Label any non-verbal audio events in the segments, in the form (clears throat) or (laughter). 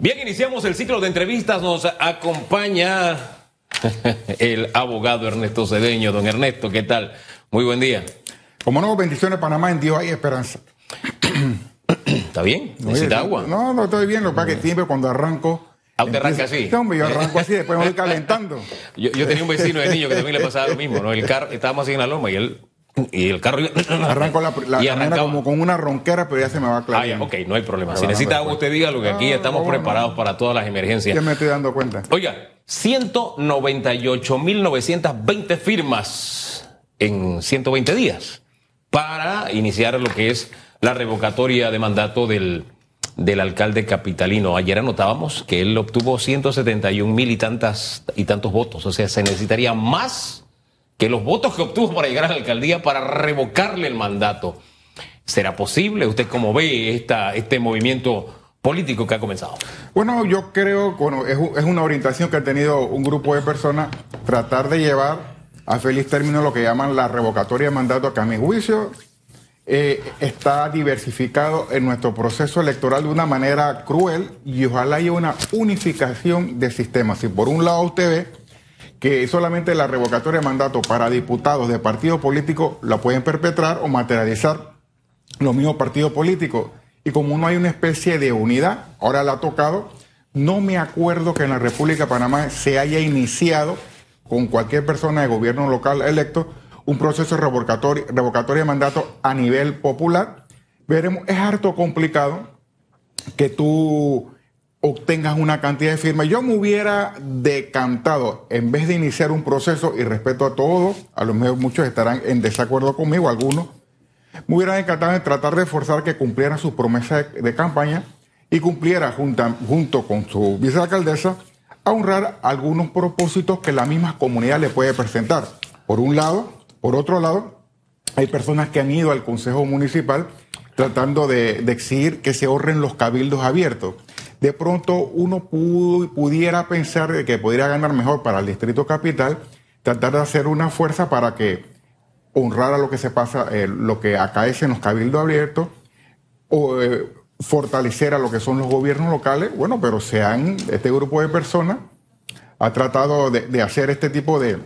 Bien, iniciamos el ciclo de entrevistas. Nos acompaña (laughs) el abogado Ernesto Cedeño. Don Ernesto, ¿qué tal? Muy buen día. Como no, bendiciones Panamá, en Dios hay esperanza. (clears throat) ¿Está bien? ¿Necesita agua? No, no estoy bien, lo que pasa es que siempre cuando arranco... ¿A usted arranca así? No, yo (laughs) arranco así, después me voy calentando. yo, yo, tenía un vecino de niño que también le pasaba lo mismo, ¿no? El carro, estábamos así en la loma y él y el carro (coughs) arranco la, la como con una ronquera pero ya se me va a aclarar. Ah, ya, ok, no hay problema. Si necesita agua, usted diga lo que aquí estamos preparados para todas las emergencias. Ya me estoy dando cuenta. Oiga, 198.920 firmas en 120 días para iniciar lo que es la revocatoria de mandato del, del alcalde capitalino. Ayer anotábamos que él obtuvo 171 mil y, tantas, y tantos votos. O sea, se necesitaría más que los votos que obtuvo para llegar a la alcaldía para revocarle el mandato. ¿Será posible? ¿Usted cómo ve esta, este movimiento político que ha comenzado? Bueno, yo creo, bueno, es, es una orientación que ha tenido un grupo de personas, tratar de llevar a feliz término lo que llaman la revocatoria de mandato, que a mi juicio eh, está diversificado en nuestro proceso electoral de una manera cruel y ojalá haya una unificación de sistemas. Si por un lado usted ve que solamente la revocatoria de mandato para diputados de partidos políticos la pueden perpetrar o materializar los mismos partidos políticos. Y como no hay una especie de unidad, ahora la ha tocado, no me acuerdo que en la República de Panamá se haya iniciado con cualquier persona de gobierno local electo un proceso de revocatoria, revocatoria de mandato a nivel popular. Veremos, es harto complicado que tú obtengas una cantidad de firmas. Yo me hubiera decantado, en vez de iniciar un proceso, y respeto a todos, a lo mejor muchos estarán en desacuerdo conmigo, algunos, me hubiera decantado en tratar de forzar que cumpliera sus promesas de, campaña y cumpliera junto con su vicealcaldesa a honrar algunos propósitos que la misma comunidad le puede presentar. Por un lado, por otro lado, hay personas que han ido al Consejo Municipal tratando de, de exigir que se ahorren los cabildos abiertos de pronto uno pudiera pensar que podría ganar mejor para el Distrito Capital, tratar de hacer una fuerza para que honrara lo que se pasa, eh, lo que acaece en los cabildos abiertos, o eh, fortalecer a lo que son los gobiernos locales. Bueno, pero se han, este grupo de personas ha tratado de, hacer este tipo de,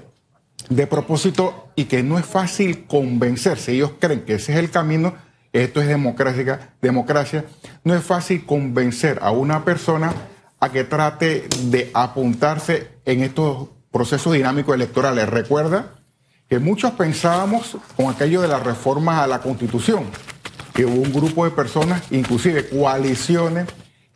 de propósito y que no es fácil convencerse. Ellos creen que ese es el camino esto es democracia, democracia, no es fácil convencer a una persona a que trate de apuntarse en estos procesos dinámicos electorales. Recuerda que muchos pensábamos con aquello de la reforma a la constitución, que hubo un grupo de personas, inclusive coaliciones,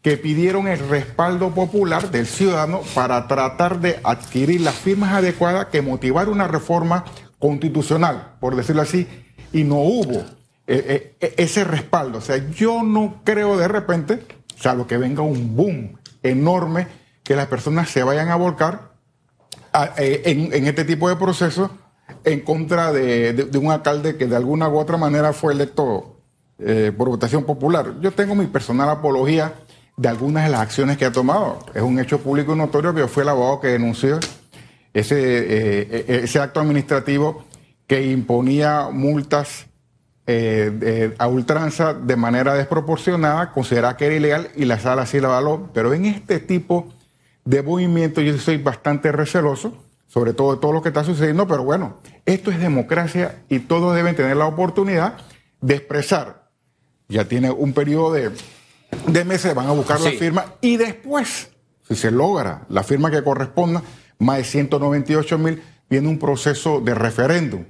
que pidieron el respaldo popular del ciudadano para tratar de adquirir las firmas adecuadas que motivar una reforma constitucional, por decirlo así, y no hubo. Eh, eh, ese respaldo. O sea, yo no creo de repente, salvo que venga un boom enorme, que las personas se vayan a volcar eh, en, este tipo de procesos en contra de, un alcalde que de alguna u otra manera fue electo por votación popular. Yo tengo mi personal apología de algunas de las acciones que ha tomado. Es un hecho público y notorio que yo fui el abogado que denunció ese acto administrativo que imponía multas eh, a ultranza de manera desproporcionada, considera que era ilegal y la sala sí la avaló. Pero en este tipo de movimientos yo soy bastante receloso, sobre todo de todo lo que está sucediendo, pero bueno, esto es democracia y todos deben tener la oportunidad de expresar. Ya tiene un periodo de, de meses, van a buscar la firma y después, si se logra la firma que corresponda, más de 198 mil, viene un proceso de referéndum,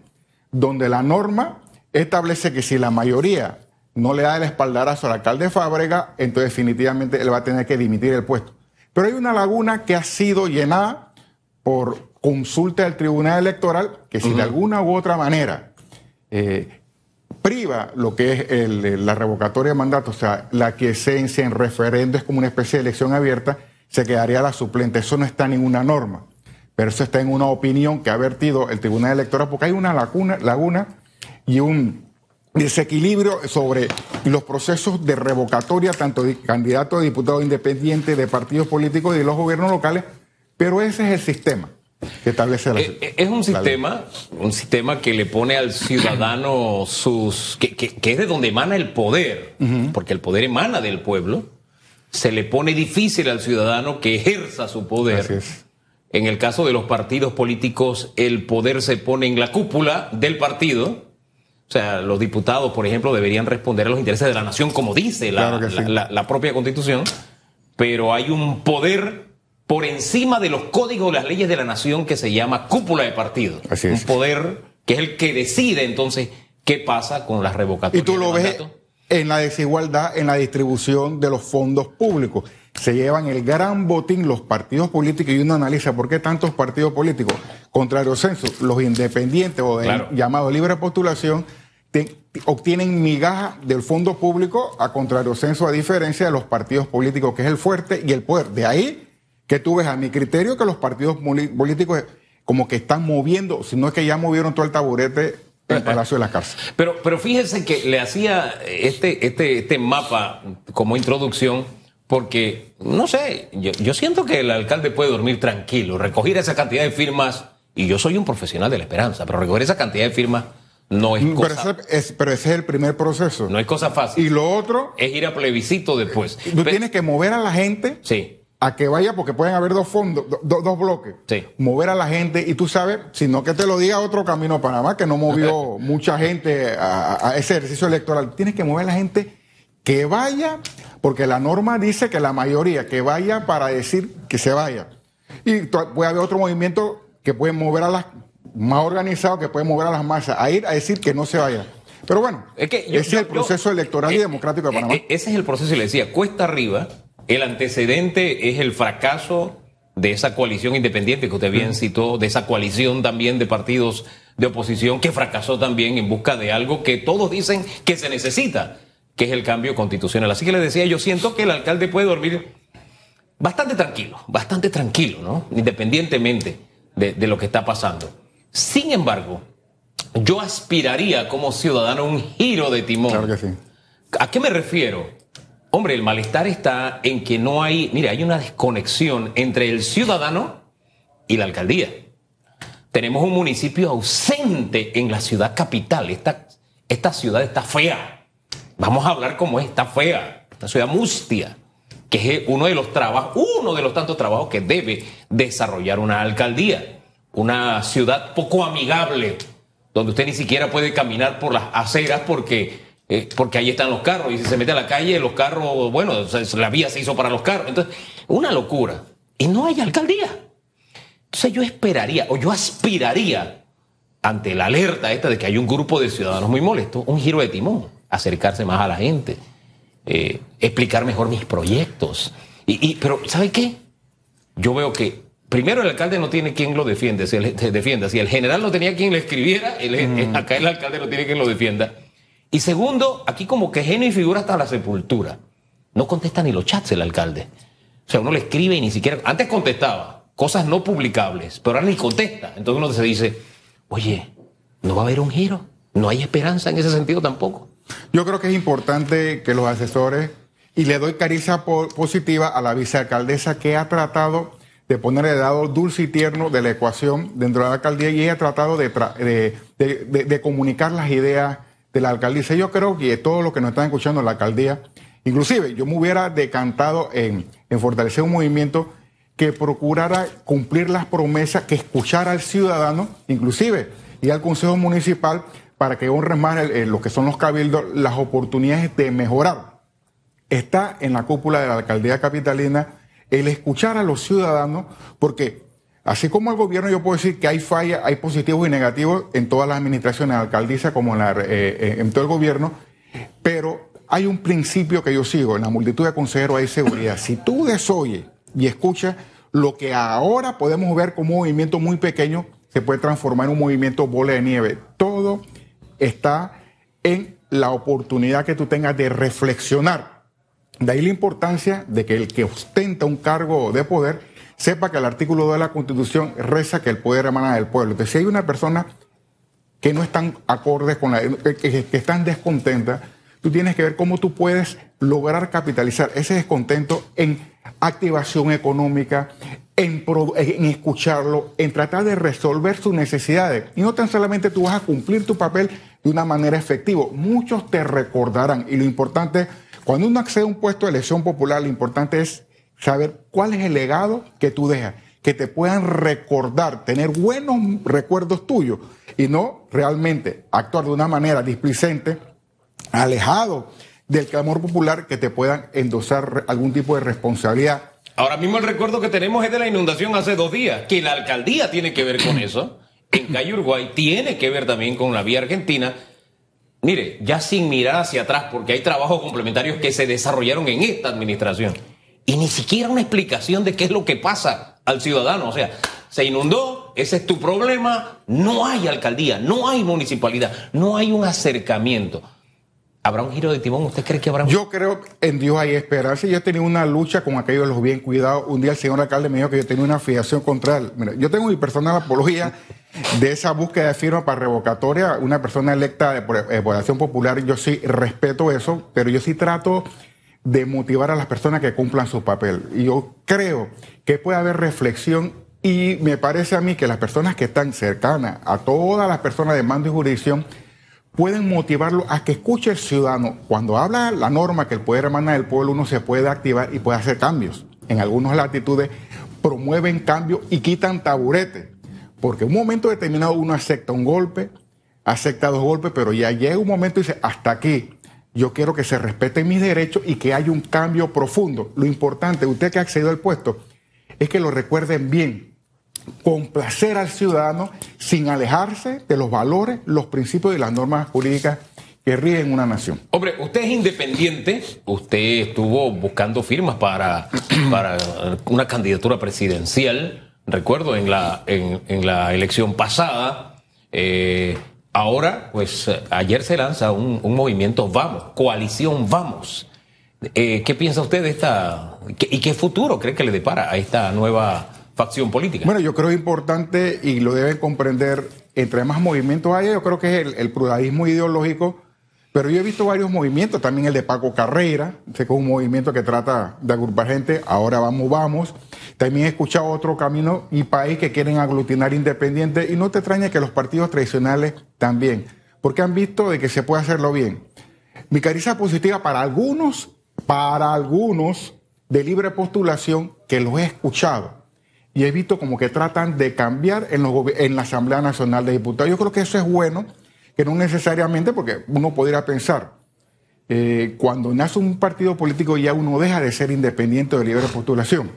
donde la norma establece que si la mayoría no le da el espaldarazo al alcalde Fábrega, entonces definitivamente él va a tener que dimitir el puesto. Pero hay una laguna que ha sido llenada por consulta del Tribunal Electoral, que si de alguna u otra manera eh, priva lo que es la revocatoria de mandato, o sea, la quiesencia en referendo es como una especie de elección abierta, se quedaría la suplente. Eso no está en ninguna norma, pero eso está en una opinión que ha vertido el Tribunal Electoral, porque hay una laguna, laguna y un desequilibrio sobre los procesos de revocatoria, tanto de candidatos a diputados independientes, de partidos políticos y de los gobiernos locales, pero ese es el sistema que establece la eh, eh, Es un sistema, un sistema que le pone al ciudadano sus. que, es de donde emana el poder, porque el poder emana del pueblo. se le pone difícil al ciudadano que ejerza su poder. En el caso de los partidos políticos, el poder se pone en la cúpula del partido. O sea, los diputados, por ejemplo, deberían responder a los intereses de la nación, como dice la, propia constitución, pero hay un poder por encima de los códigos las leyes de la nación que se llama cúpula de partido. Un poder que es el que decide entonces qué pasa con las revocatorias. Y tú lo ves en la desigualdad en la distribución de los fondos públicos. Se llevan el gran botín los partidos políticos y uno analiza por qué tantos partidos políticos, contrario censo, los independientes o del llamado libre postulación, obtienen migaja del fondo público a contrario censo, a diferencia de los partidos políticos, que es el fuerte y el poder. De ahí que tú ves a mi criterio que los partidos políticos como que están moviendo, si no es que ya movieron todo el taburete el Palacio de la Cárcel. Pero, pero fíjense que le hacía este, este, este mapa como introducción, porque, no sé, yo, siento que el alcalde puede dormir tranquilo, recoger esa cantidad de firmas, y yo soy un profesional de la esperanza, pero recoger esa cantidad de firmas no es cosa... Pero ese, pero ese es el primer proceso. No es cosa fácil. Y lo otro... Es ir a plebiscito después. Tú tienes que mover a la gente. Sí a que vaya, porque pueden haber dos fondos, dos bloques. Sí. Mover a la gente, y tú sabes, sino que te lo diga otro camino a Panamá, que no movió (laughs) mucha gente a, ese ejercicio electoral. Tienes que mover a la gente que vaya, porque la norma dice que la mayoría que vaya para decir que se vaya. Y puede haber otro movimiento que puede mover a las más organizado, que puede mover a las masas a ir a decir que no se vaya. Pero bueno, es que ese es el proceso electoral y eh, democrático de Panamá. Eh, ese es el proceso, y le decía, cuesta arriba el antecedente es el fracaso de esa coalición independiente que usted bien citó, de esa coalición también de partidos de oposición que fracasó también en busca de algo que todos dicen que se necesita, que es el cambio constitucional. Así que le decía, yo siento que el alcalde puede dormir bastante tranquilo, bastante tranquilo, ¿no? Independientemente de, lo que está pasando. Sin embargo, yo aspiraría como ciudadano a un giro de timón. Claro que sí. ¿A qué me refiero? Hombre, el malestar está en que no hay, mire, hay una desconexión entre el ciudadano y la alcaldía. Tenemos un municipio ausente en la ciudad capital. Esta, esta ciudad está fea. Vamos a hablar como es, está fea. Esta ciudad mustia, que es uno de los trabajos, uno de los tantos trabajos que debe desarrollar una alcaldía. Una ciudad poco amigable, donde usted ni siquiera puede caminar por las aceras porque eh, porque ahí están los carros, y si se mete a la calle, los carros, bueno, la vía se hizo para los carros. Entonces, una locura. Y no hay alcaldía. Entonces yo esperaría, o yo aspiraría, ante la alerta esta de que hay un grupo de ciudadanos muy molestos, un giro de timón, acercarse más a la gente, eh, explicar mejor mis proyectos. Y, pero, ¿sabe qué? Yo veo que primero el alcalde no tiene quien lo defiende, si el, defienda. Si el general no tenía quien le escribiera, mm. acá el alcalde no tiene quien lo defienda. Y segundo, aquí como que genio y figura hasta la sepultura. No contesta ni los chats el alcalde. O sea, uno le escribe y ni siquiera... Antes contestaba cosas no publicables, pero ahora ni contesta. Entonces uno se dice, oye, no va a haber un giro. No hay esperanza en ese sentido tampoco. Yo creo que es importante que los asesores, y le doy caricia positiva a la vicealcaldesa que ha tratado de poner el lado dulce y tierno de la ecuación dentro de la alcaldía y ella ha tratado de, comunicar las ideas de la alcaldía. Yo creo que todo lo que nos están escuchando en la alcaldía, inclusive yo me hubiera decantado en, fortalecer un movimiento que procurara cumplir las promesas, que escuchara al ciudadano, inclusive, y al Consejo Municipal para que honre más lo que son los cabildos, las oportunidades de mejorar. Está en la cúpula de la alcaldía capitalina el escuchar a los ciudadanos, porque Así como el gobierno, yo puedo decir que hay fallas, hay positivos y negativos en todas las administraciones, como en, la, eh, eh, en todo el gobierno, pero hay un principio que yo sigo, en la multitud de consejeros hay seguridad. Si tú desoyes y escuchas, lo que ahora podemos ver como un movimiento muy pequeño se puede transformar en un movimiento bola de nieve. Todo está en la oportunidad que tú tengas de reflexionar. De ahí la importancia de que el que ostenta un cargo de poder sepa que el artículo 2 de la Constitución reza que el poder emana del pueblo. Entonces, si hay una persona que no están acordes con la, que, están descontentas, tú tienes que ver cómo tú puedes lograr capitalizar ese descontento en activación económica, en, en, escucharlo, en tratar de resolver sus necesidades. Y no tan solamente tú vas a cumplir tu papel de una manera efectiva. Muchos te recordarán. Y lo importante Cuando uno accede a un puesto de elección popular, lo importante es saber cuál es el legado que tú dejas, que te puedan recordar, tener buenos recuerdos tuyos y no realmente actuar de una manera displicente, alejado del clamor popular, que te puedan endosar algún tipo de responsabilidad. Ahora mismo el recuerdo que tenemos es de la inundación hace dos días, que la alcaldía tiene que ver con eso, en Calle Uruguay tiene que ver también con la vía argentina. Mire, ya sin mirar hacia atrás, porque hay trabajos complementarios que se desarrollaron en esta administración y ni siquiera una explicación de qué es lo que pasa al ciudadano. O sea, se inundó, ese es tu problema, no hay alcaldía, no hay municipalidad, no hay un acercamiento. ¿Habrá un giro de timón? ¿Usted cree que habrá un... Yo creo en Dios hay esperanza. Yo he tenido una lucha con aquellos de los bien cuidados. Un día el señor alcalde me dijo que yo tenía una afiliación contra él. Mira, yo tengo mi personal apología de esa búsqueda de firma para revocatoria. Una persona electa de población popular, yo sí respeto eso, pero yo sí trato de motivar a las personas que cumplan su papel. Y yo creo que puede haber reflexión y me parece a mí que las personas que están cercanas a todas las personas de mando y jurisdicción pueden motivarlo a que escuche el ciudadano. Cuando habla la norma que el poder emana del pueblo, uno se puede activar y puede hacer cambios. En algunas latitudes promueven cambios y quitan taburete. Porque en un momento determinado uno acepta un golpe, acepta dos golpes, pero ya llega un momento y dice, hasta aquí yo quiero que se respeten mis derechos y que haya un cambio profundo. Lo importante, usted que ha accedido al puesto, es que lo recuerden bien, complacer al ciudadano sin alejarse de los valores, los principios y las normas jurídicas que rigen una nación. Hombre, usted es independiente, usted estuvo buscando firmas para, para una candidatura presidencial, recuerdo, en la, en, la elección pasada. Eh, Ahora, pues ayer se lanza un, movimiento Vamos, coalición Vamos. Eh, ¿Qué piensa usted de esta y qué futuro cree que le depara a esta nueva facción política? Bueno, yo creo importante y lo deben comprender, entre más movimientos haya, yo creo que es el, el ideológico pero yo he visto varios movimientos, también el de Paco Carrera, que es un movimiento que trata de agrupar gente, ahora vamos, vamos. También he escuchado otro camino y país que quieren aglutinar independientes y no te extraña que los partidos tradicionales también, porque han visto de que se puede hacerlo bien. Mi caricia positiva para algunos, para algunos de libre postulación que los he escuchado y he visto como que tratan de cambiar en, en la Asamblea Nacional de Diputados. Yo creo que eso es bueno que no necesariamente, porque uno podría pensar, eh, cuando nace un partido político ya uno deja de ser independiente de libre postulación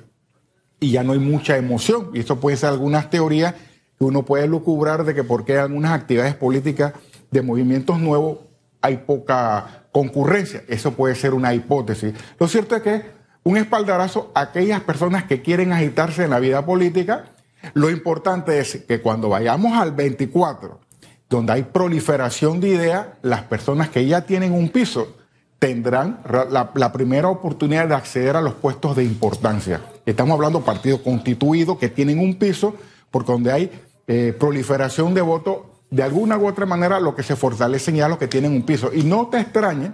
y ya no hay mucha emoción. Y eso puede ser algunas teorías que uno puede lucubrar de que porque hay algunas actividades políticas de movimientos nuevos hay poca concurrencia. Eso puede ser una hipótesis. Lo cierto es que un espaldarazo a aquellas personas que quieren agitarse en la vida política. Lo importante es que cuando vayamos al 24 donde hay proliferación de ideas, las personas que ya tienen un piso tendrán la, primera oportunidad de acceder a los puestos de importancia. Estamos hablando de partidos constituidos que tienen un piso, porque donde hay eh, proliferación de votos, de alguna u otra manera lo que se fortalecen ya los que tienen un piso. Y no te extrañe,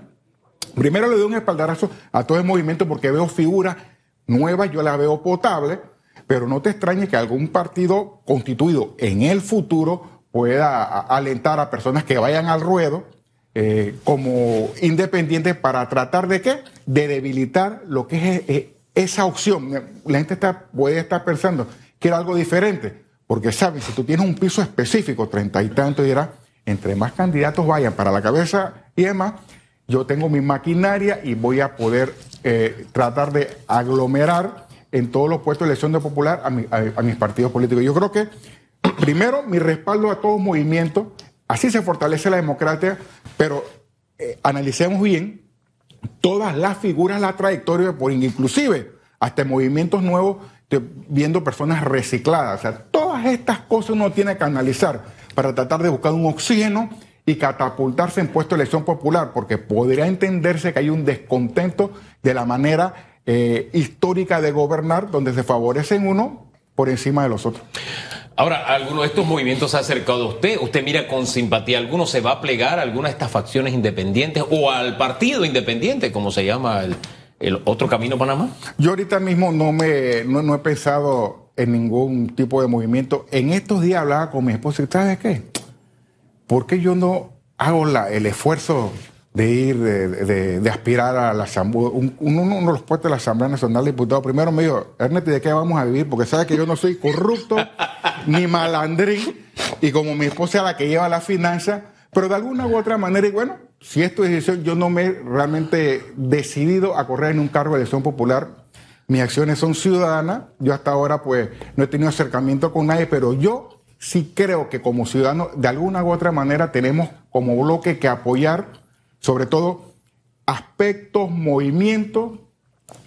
primero le doy un espaldarazo a todo el movimiento porque veo figuras nuevas, yo las veo potables, pero no te extrañe que algún partido constituido en el futuro pueda alentar a personas que vayan al ruedo eh, como independientes para tratar de qué? De debilitar lo que es eh, esa opción. La gente está, puede estar pensando que era algo diferente, porque saben, si tú tienes un piso específico, treinta y tanto, dirá, entre más candidatos vayan para la cabeza y demás, yo tengo mi maquinaria y voy a poder eh, tratar de aglomerar en todos los puestos de elección de popular a, a mis partidos políticos. Yo creo que Primero, mi respaldo a todo movimiento. Así se fortalece la democracia, pero eh, analicemos bien todas las figuras, la trayectoria, por inclusive hasta movimientos nuevos, viendo personas recicladas. O sea, todas estas cosas uno tiene que analizar para tratar de buscar un oxígeno y catapultarse en puesto de elección popular, porque podría entenderse que hay un descontento de la manera eh, histórica de gobernar, donde se favorecen uno por encima de los otros. Ahora, ¿alguno de estos movimientos se ha acercado a usted? ¿Usted mira con simpatía? ¿Alguno se va a plegar a alguna de estas facciones independientes o al partido independiente, como se llama el, otro camino Panamá? Yo ahorita mismo no, me, no, he pensado en ningún tipo de movimiento. En estos días hablaba con mi esposa y ¿sabes qué? ¿Por qué yo no hago la, el esfuerzo de ir, de, aspirar a la asamblea, uno de los puestos de la Asamblea Nacional de Diputados, primero me dijo, Ernest, ¿de qué vamos a vivir? Porque sabes que yo no soy corrupto ni malandrín, y como mi esposa es la que lleva la finanza, pero de alguna u otra manera, y bueno, si esto es decisión, yo no me he realmente decidido a correr en un cargo de elección popular. Mis acciones son ciudadanas. Yo hasta ahora, pues, no he tenido acercamiento con nadie, pero yo sí creo que como ciudadano, de alguna u otra manera, tenemos como bloque que apoyar, sobre todo, aspectos, movimientos,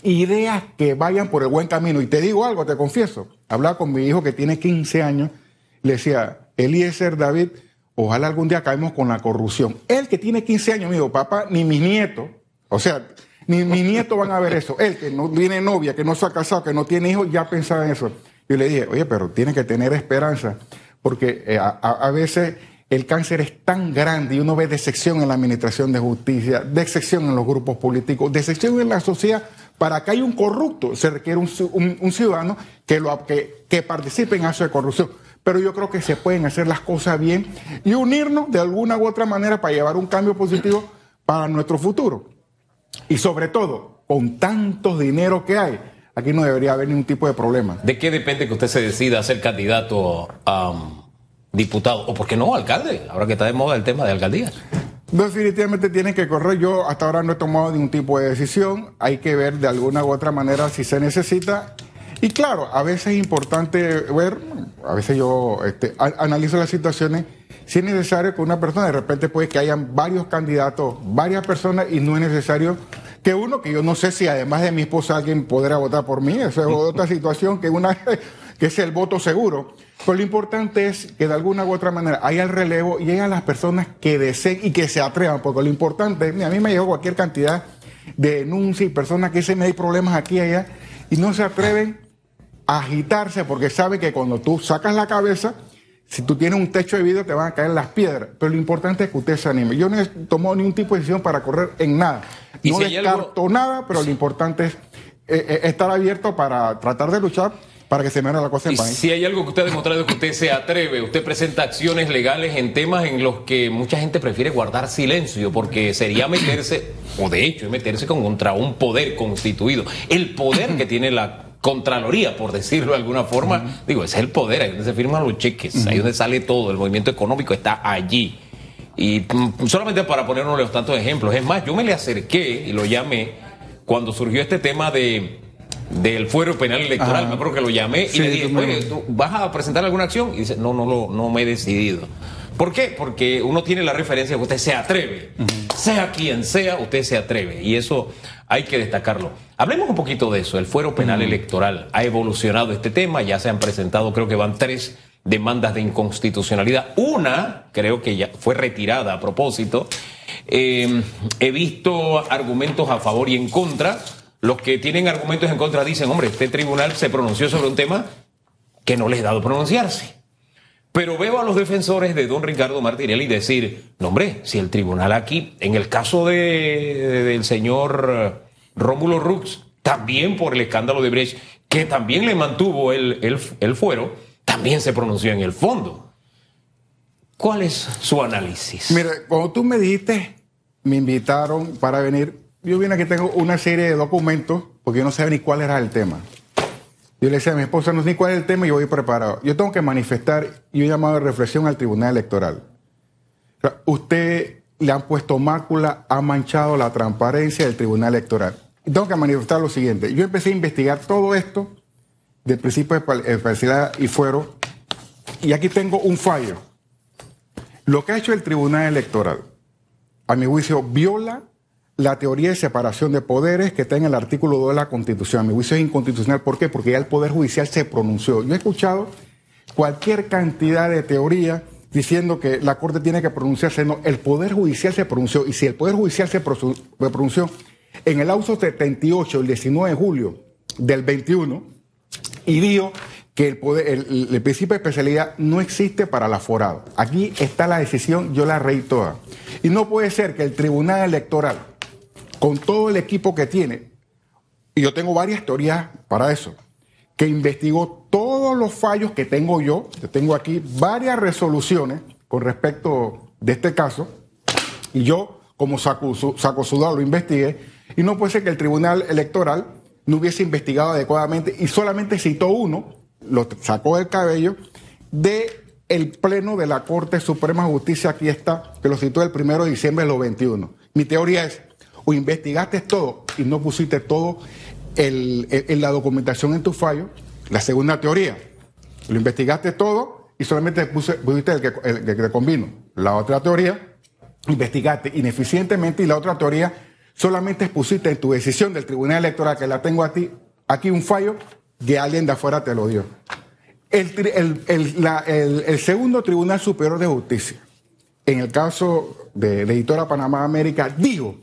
ideas que vayan por el buen camino. Y te digo algo, te confieso. Hablaba con mi hijo que tiene 15 años, le decía, Eliezer David, ojalá algún día caemos con la corrupción. Él que tiene 15 años, amigo, papá, ni mis nietos, o sea, ni mis nietos van a ver eso. Él que no tiene novia, que no se ha casado, que no tiene hijos, ya pensaba en eso. Yo le dije, oye, pero tiene que tener esperanza, porque eh, a, veces el cáncer es tan grande y uno ve decepción en la administración de justicia, decepción en los grupos políticos, decepción en la sociedad. Para que haya un corrupto se requiere un, ciudadano que, participe en actos de corrupción pero yo creo que se pueden hacer las cosas bien y unirnos de alguna u otra manera para llevar un cambio positivo para nuestro futuro. Y sobre todo, con tantos dinero que hay, aquí no debería haber ningún tipo de problema. ¿De qué depende que usted se decida a ser candidato a um, diputado o por qué no alcalde? Ahora que está de moda el tema de alcaldías. Definitivamente tiene que correr. Yo hasta ahora no he tomado ningún tipo de decisión. Hay que ver de alguna u otra manera si se necesita y claro, a veces es importante ver, a veces yo este, analizo las situaciones, si es necesario que una persona, de repente puede que hayan varios candidatos, varias personas, y no es necesario que uno, que yo no sé si además de mi esposa alguien podrá votar por mí, esa es otra situación que una que es el voto seguro. Pero lo importante es que de alguna u otra manera haya el relevo y haya las personas que deseen y que se atrevan, porque lo importante, a mí me llegó cualquier cantidad de denuncias y personas que dicen hay problemas aquí y allá y no se atreven agitarse porque sabe que cuando tú sacas la cabeza, si tú tienes un techo de vidrio te van a caer las piedras. Pero lo importante es que usted se anime. Yo no he tomado ningún tipo de decisión para correr en nada. no descarto nada, pero lo importante es eh, eh, estar abierto para tratar de luchar para que se mejore la cosa en país. Si hay algo que usted ha demostrado que usted se atreve, usted presenta acciones legales en temas en los que mucha gente prefiere guardar silencio, porque sería meterse, o de hecho, es meterse contra un poder constituido. El poder que tiene la Contraloría, por decirlo de alguna forma. Digo, ese es el poder, ahí donde se firman los cheques, ahí donde sale todo, el movimiento económico está allí. Y mm, solamente para ponernos los tantos ejemplos, es más, yo me le acerqué y lo llamé cuando surgió este tema de del fuero penal electoral, me acuerdo que lo llamé y le dije, ¿tú vas a presentar alguna acción? Y dice, no, no, no, no me he decidido. ¿Por qué? Porque uno tiene la referencia que usted se atreve. Sea quien sea, usted se atreve. Y eso hay que destacarlo. Hablemos un poquito de eso. El fuero penal electoral ha evolucionado este tema. Ya se han presentado, creo que van tres demandas de inconstitucionalidad. Una, creo que ya fue retirada a propósito. Eh, he visto argumentos a favor y en contra. Los que tienen argumentos en contra dicen, hombre, este tribunal se pronunció sobre un tema que no les ha dado pronunciarse. Pero veo a los defensores de don Ricardo Martinelli decir, no hombre, si el tribunal aquí, en el caso de, del señor Rómulo Rux, también por el escándalo de Brecht, que también le mantuvo el, el, fuero, también se pronunció en el fondo. ¿Cuál es su análisis? Mira, cuando tú me dijiste, me invitaron para venir, yo vine aquí, tengo una serie de documentos, porque yo no sabía ni cuál era el tema. Yo le decía a mi esposa, no sé ni cuál es el tema y voy preparado. Yo tengo que manifestar y un llamado de reflexión al Tribunal Electoral. usted le han puesto mácula, ha manchado la transparencia del Tribunal Electoral. Tengo que manifestar lo siguiente. Yo empecé a investigar todo esto del principio de falsedad y fuero. Y aquí tengo un fallo. Lo que ha hecho el Tribunal Electoral, a mi juicio, viola la teoría de separación de poderes que está en el artículo 2 de la Constitución. mi juicio es inconstitucional. ¿Por qué? Porque ya el Poder Judicial se pronunció. Yo he escuchado cualquier cantidad de teoría diciendo que la Corte tiene que pronunciarse. No, el Poder Judicial se pronunció. Y si el Poder Judicial se pronunció en el auto 78, el 19 de julio del 21, y dijo que el, el, principio de especialidad no existe para la forado. Aquí está la decisión, yo la reí toda. Y no puede ser que el Tribunal Electoral con todo el equipo que tiene, y yo tengo varias teorías para eso, que investigó todos los fallos que tengo yo, yo tengo aquí varias resoluciones con respecto de este caso, y yo como saco, saco sudado lo investigué, y no puede ser que el Tribunal Electoral no hubiese investigado adecuadamente y solamente citó uno, lo sacó del cabello, de el Pleno de la Corte Suprema de Justicia, aquí está, que lo citó el primero de diciembre de los 21. Mi teoría es, investigaste todo y no pusiste todo en la documentación en tu fallo. La segunda teoría, lo investigaste todo y solamente pusiste el que, el te convino. La otra teoría, investigaste ineficientemente y la otra teoría, solamente expusiste en tu decisión del Tribunal Electoral, que la tengo a ti, aquí un fallo que alguien de afuera te lo dio. El, el, segundo Tribunal Superior de Justicia, en el caso de la editora Panamá América, dijo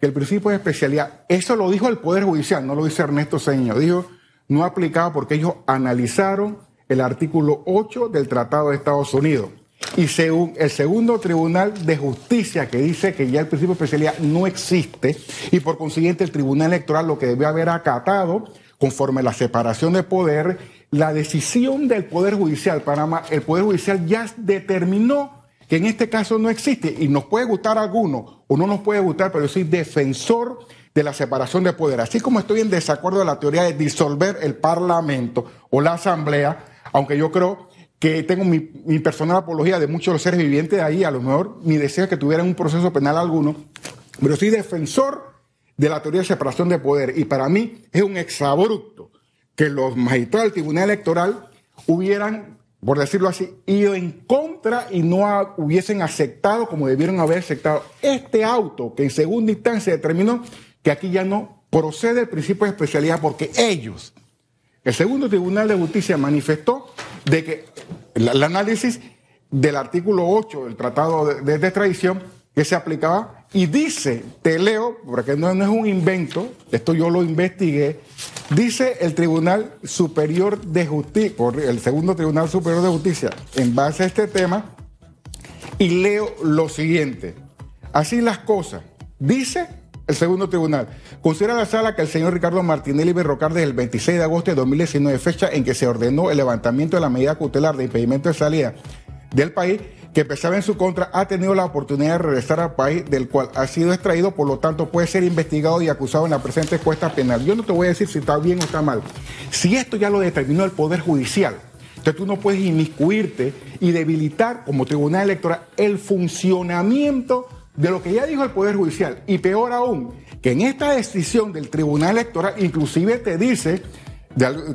que el principio de especialidad, eso lo dijo el Poder Judicial, no lo dice Ernesto Seño, dijo, no aplicaba porque ellos analizaron el artículo 8 del Tratado de Estados Unidos. Y según el segundo Tribunal de Justicia, que dice que ya el principio de especialidad no existe, y por consiguiente el Tribunal Electoral lo que debe haber acatado, conforme a la separación de poder, la decisión del Poder Judicial Panamá, el Poder Judicial ya determinó que en este caso no existe, y nos puede gustar alguno o no nos puede gustar, pero yo soy defensor de la separación de poder. Así como estoy en desacuerdo de la teoría de disolver el Parlamento o la Asamblea, aunque yo creo que tengo mi, personal apología de muchos de los seres vivientes de ahí, a lo mejor mi deseo es que tuvieran un proceso penal alguno, pero soy defensor de la teoría de separación de poder y para mí es un exabrupto que los magistrados del Tribunal Electoral hubieran, por decirlo así, ido en contra y no hubiesen aceptado como debieron haber aceptado este auto que en segunda instancia determinó que aquí ya no procede el principio de especialidad porque ellos, el segundo Tribunal de Justicia manifestó de que el, análisis del artículo 8 del Tratado de, de, que se aplicaba y dice, te leo, porque no, no es un invento, esto yo lo investigué, dice el Tribunal Superior de Justicia, el segundo Tribunal Superior de Justicia, en base a este tema, y leo lo siguiente. Así las cosas. Dice el segundo tribunal. Considera la sala que el señor Ricardo Martinelli Berrocar desde el 26 de agosto de 2019, fecha en que se ordenó el levantamiento de la medida cautelar de impedimento de salida del país, que pesaba en su contra, ha tenido la oportunidad de regresar al país del cual ha sido extraído, por lo tanto puede ser investigado y acusado en la presente encuesta penal. Yo no te voy a decir si está bien o está mal. Si esto ya lo determinó el Poder Judicial, entonces tú no puedes inmiscuirte y debilitar como Tribunal Electoral el funcionamiento de lo que ya dijo el Poder Judicial. Y peor aún, que en esta decisión del Tribunal Electoral inclusive te dice,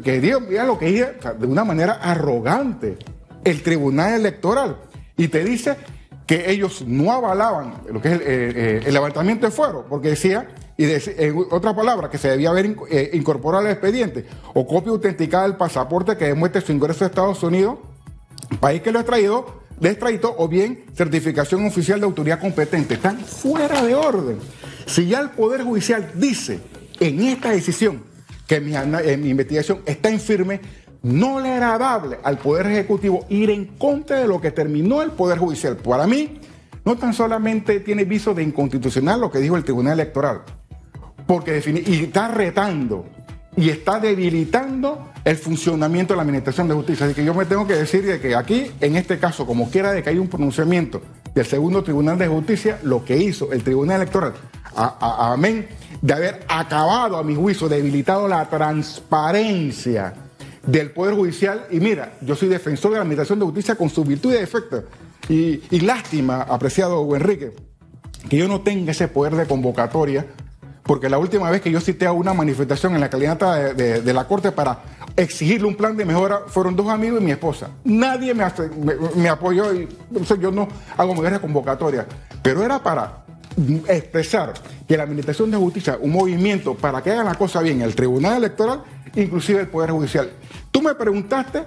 que diga lo que dice de una manera arrogante, el Tribunal Electoral. Y te dice que ellos no avalaban lo que es el, eh, eh, levantamiento de fuero, porque decía, y en otra palabra, que se debía haber eh, incorporado al expediente, o copia autenticada del pasaporte que demuestre su ingreso a Estados Unidos, país que lo ha traído, de o bien certificación oficial de autoridad competente. Están fuera de orden. Si ya el Poder Judicial dice en esta decisión que mi, mi investigación está infirme, no le era dable al Poder Ejecutivo ir en contra de lo que terminó el Poder Judicial. Para mí, no tan solamente tiene viso de inconstitucional lo que dijo el Tribunal Electoral, porque y está retando y está debilitando el funcionamiento de la Administración de Justicia. Así que yo me tengo que decir de que aquí, en este caso, como quiera de que haya un pronunciamiento del segundo Tribunal de Justicia, lo que hizo el Tribunal Electoral, amén, de haber acabado, a mi juicio, debilitado la transparencia del Poder Judicial. Y mira, yo soy defensor de la Administración de Justicia con sus virtudes y defectos. Y, y lástima, apreciado Enrique, que yo no tenga ese poder de convocatoria porque la última vez que yo cité a una manifestación en la calinata de, la Corte para exigirle un plan de mejora fueron dos amigos y mi esposa. Nadie me, apoyó y yo no hago mujeres convocatorias, pero era para expresar que la Administración de Justicia, un movimiento para que hagan la cosa bien, el Tribunal Electoral, inclusive el Poder Judicial. Tú me preguntaste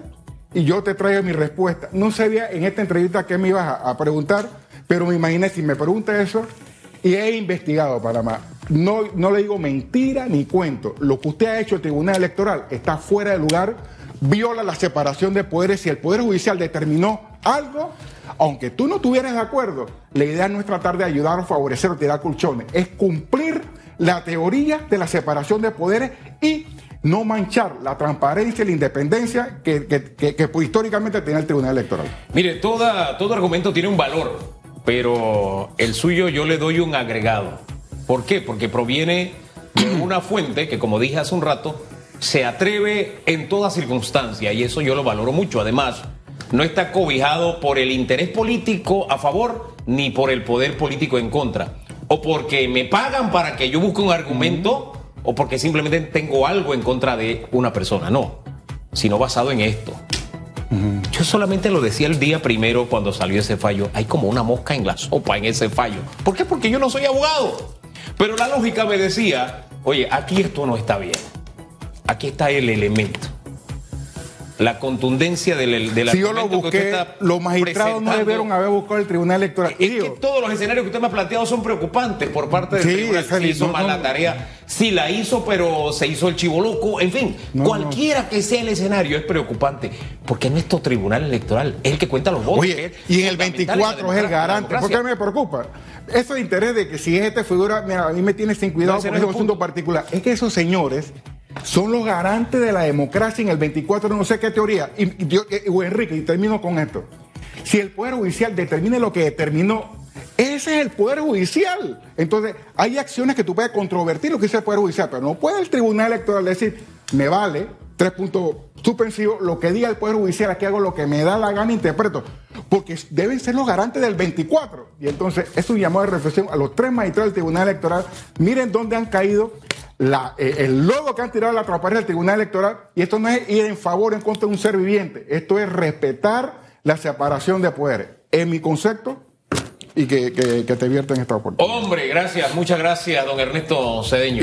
y yo te traigo mi respuesta. No sabía en esta entrevista qué me ibas a, preguntar, pero me imaginé si me pregunta eso y he investigado Panamá. No, no le digo mentira ni cuento. Lo que usted ha hecho el Tribunal Electoral está fuera de lugar, viola la separación de poderes y el Poder Judicial determinó algo, aunque tú no estuvieras de acuerdo, la idea no es tratar de ayudar o favorecer o tirar colchones, es cumplir la teoría de la separación de poderes y no manchar la transparencia y la independencia que, que, históricamente tiene el Tribunal Electoral. Mire, toda, todo argumento tiene un valor pero el suyo yo le doy un agregado. ¿Por qué? Porque proviene de (clears throat) una fuente que, como dije hace un rato, se atreve en toda circunstancia y eso yo lo valoro mucho. Además, no está cobijado por el interés político a favor ni por el poder político en contra. O porque me pagan para que yo busque un argumento o porque simplemente tengo algo en contra de una persona. No, sino basado en esto. Yo solamente lo decía el día primero cuando salió ese fallo. Hay como una mosca en la sopa en ese fallo. ¿Por qué? Porque yo no soy abogado. Pero la lógica me decía, oye, aquí esto no está bien. Aquí está el elemento. La contundencia del, del si yo lo busqué, los magistrados no debieron haber buscado el Tribunal Electoral. Es que todos los escenarios que usted me ha planteado son preocupantes por parte del Tribunal. Si hizo mal la tarea, si la hizo, pero se hizo el chivo loco. En fin, cualquiera que sea el escenario es preocupante. Porque nuestro Tribunal Electoral es el que cuenta los votos. Oye, y en el 24 es el garante. ¿Por qué me preocupa? Ese interés de que si es esta figura, mira, a mí me tiene sin cuidado por ese asunto particular. Es que esos señores son los garantes de la democracia en el 24, no sé qué teoría. Y, yo, eh, Enrique, y termino con esto. Si el Poder Judicial determine lo que determinó, ese es el Poder Judicial. Entonces, hay acciones que tú puedes controvertir lo que dice el Poder Judicial, pero no puede el Tribunal Electoral decir, me vale, tres puntos suspensivos, lo que diga el Poder Judicial, aquí hago lo que me da la gana, interpreto. Porque deben ser los garantes del 24. Y entonces, es un llamado de reflexión a los tres magistrados del Tribunal Electoral. Miren dónde han caído eh, el logo que han tirado la transparencia del Tribunal Electoral, y esto no es ir en favor o en contra de un ser viviente, esto es respetar la separación de poderes. En mi concepto, y que, te vierten esta oportunidad. Hombre, gracias, muchas gracias, don Ernesto Cedeño.